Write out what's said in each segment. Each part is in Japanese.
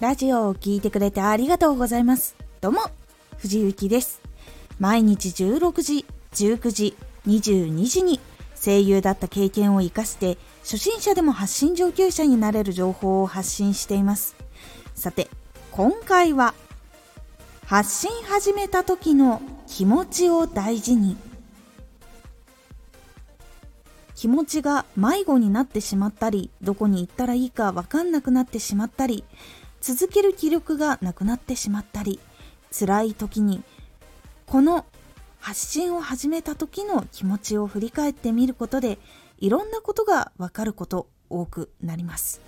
ラジオを聴いてくれてありがとうございます。どうも、藤幸です。毎日16時、19時、22時に声優だった経験を活かして初心者でも発信上級者になれる情報を発信しています。さて、今回は発信始めた時の気持ちを大事に気持ちが迷子になってしまったりどこに行ったらいいか分かんなくなってしまったり続ける気力がなくなってしまったり辛い時にこの発信を始めた時の気持ちを振り返ってみることでいろんなことがわかること多くなります。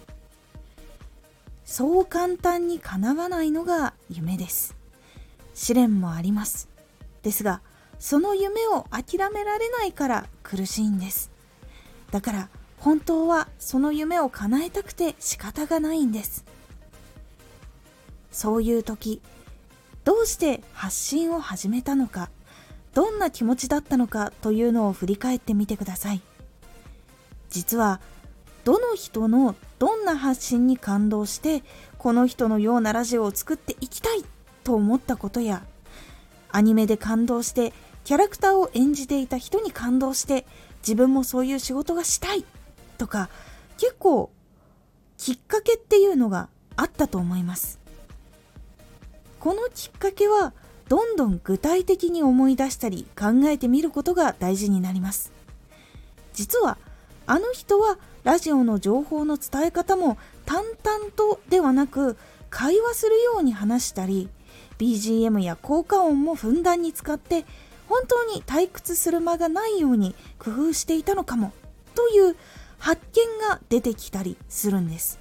そう簡単に叶わないのが夢です。試練もあります。ですがその夢を諦められないから苦しいんです。だから本当はその夢を叶えたくて仕方がないんです。そういう時どうして発信を始めたのかどんな気持ちだったのかというのを振り返ってみてください。実はどの人のどんな発信に感動してこの人のようなラジオを作っていきたいと思ったことやアニメで感動してキャラクターを演じていた人に感動して自分もそういう仕事がしたいとか結構きっかけっていうのがあったと思います。このきっかけはどんどん具体的に思い出したり考えてみることが大事になります。実はあの人はラジオの情報の伝え方も淡々とではなく会話するように話したり BGM や効果音もふんだんに使って本当に退屈する間がないように工夫していたのかもという発見が出てきたりするんです。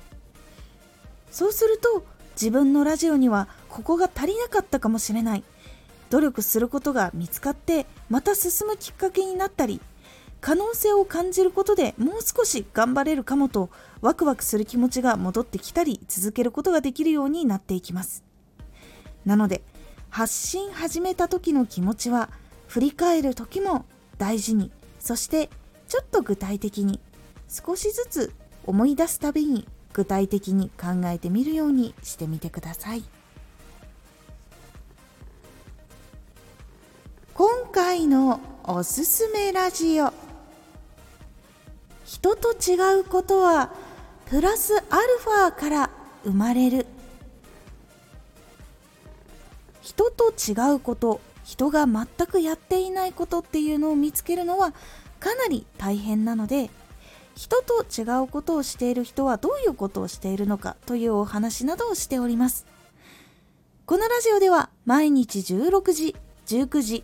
そうすると自分のラジオにはここが足りなかったかもしれない。努力することが見つかってまた進むきっかけになったり可能性を感じることでもう少し頑張れるかもとワクワクする気持ちが戻ってきたり続けることができるようになっていきます。なので発信始めた時の気持ちは振り返る時も大事にそしてちょっと具体的に少しずつ思い出すたびに具体的に考えてみるようにしてみてください。今回のおすすめラジオ。人と違うことはプラスアルファから生まれる。人と違うこと人が全くやっていないことっていうのを見つけるのはかなり大変なので人と違うことをしている人はどういうことをしているのかというお話などをしております。このラジオでは毎日16時19時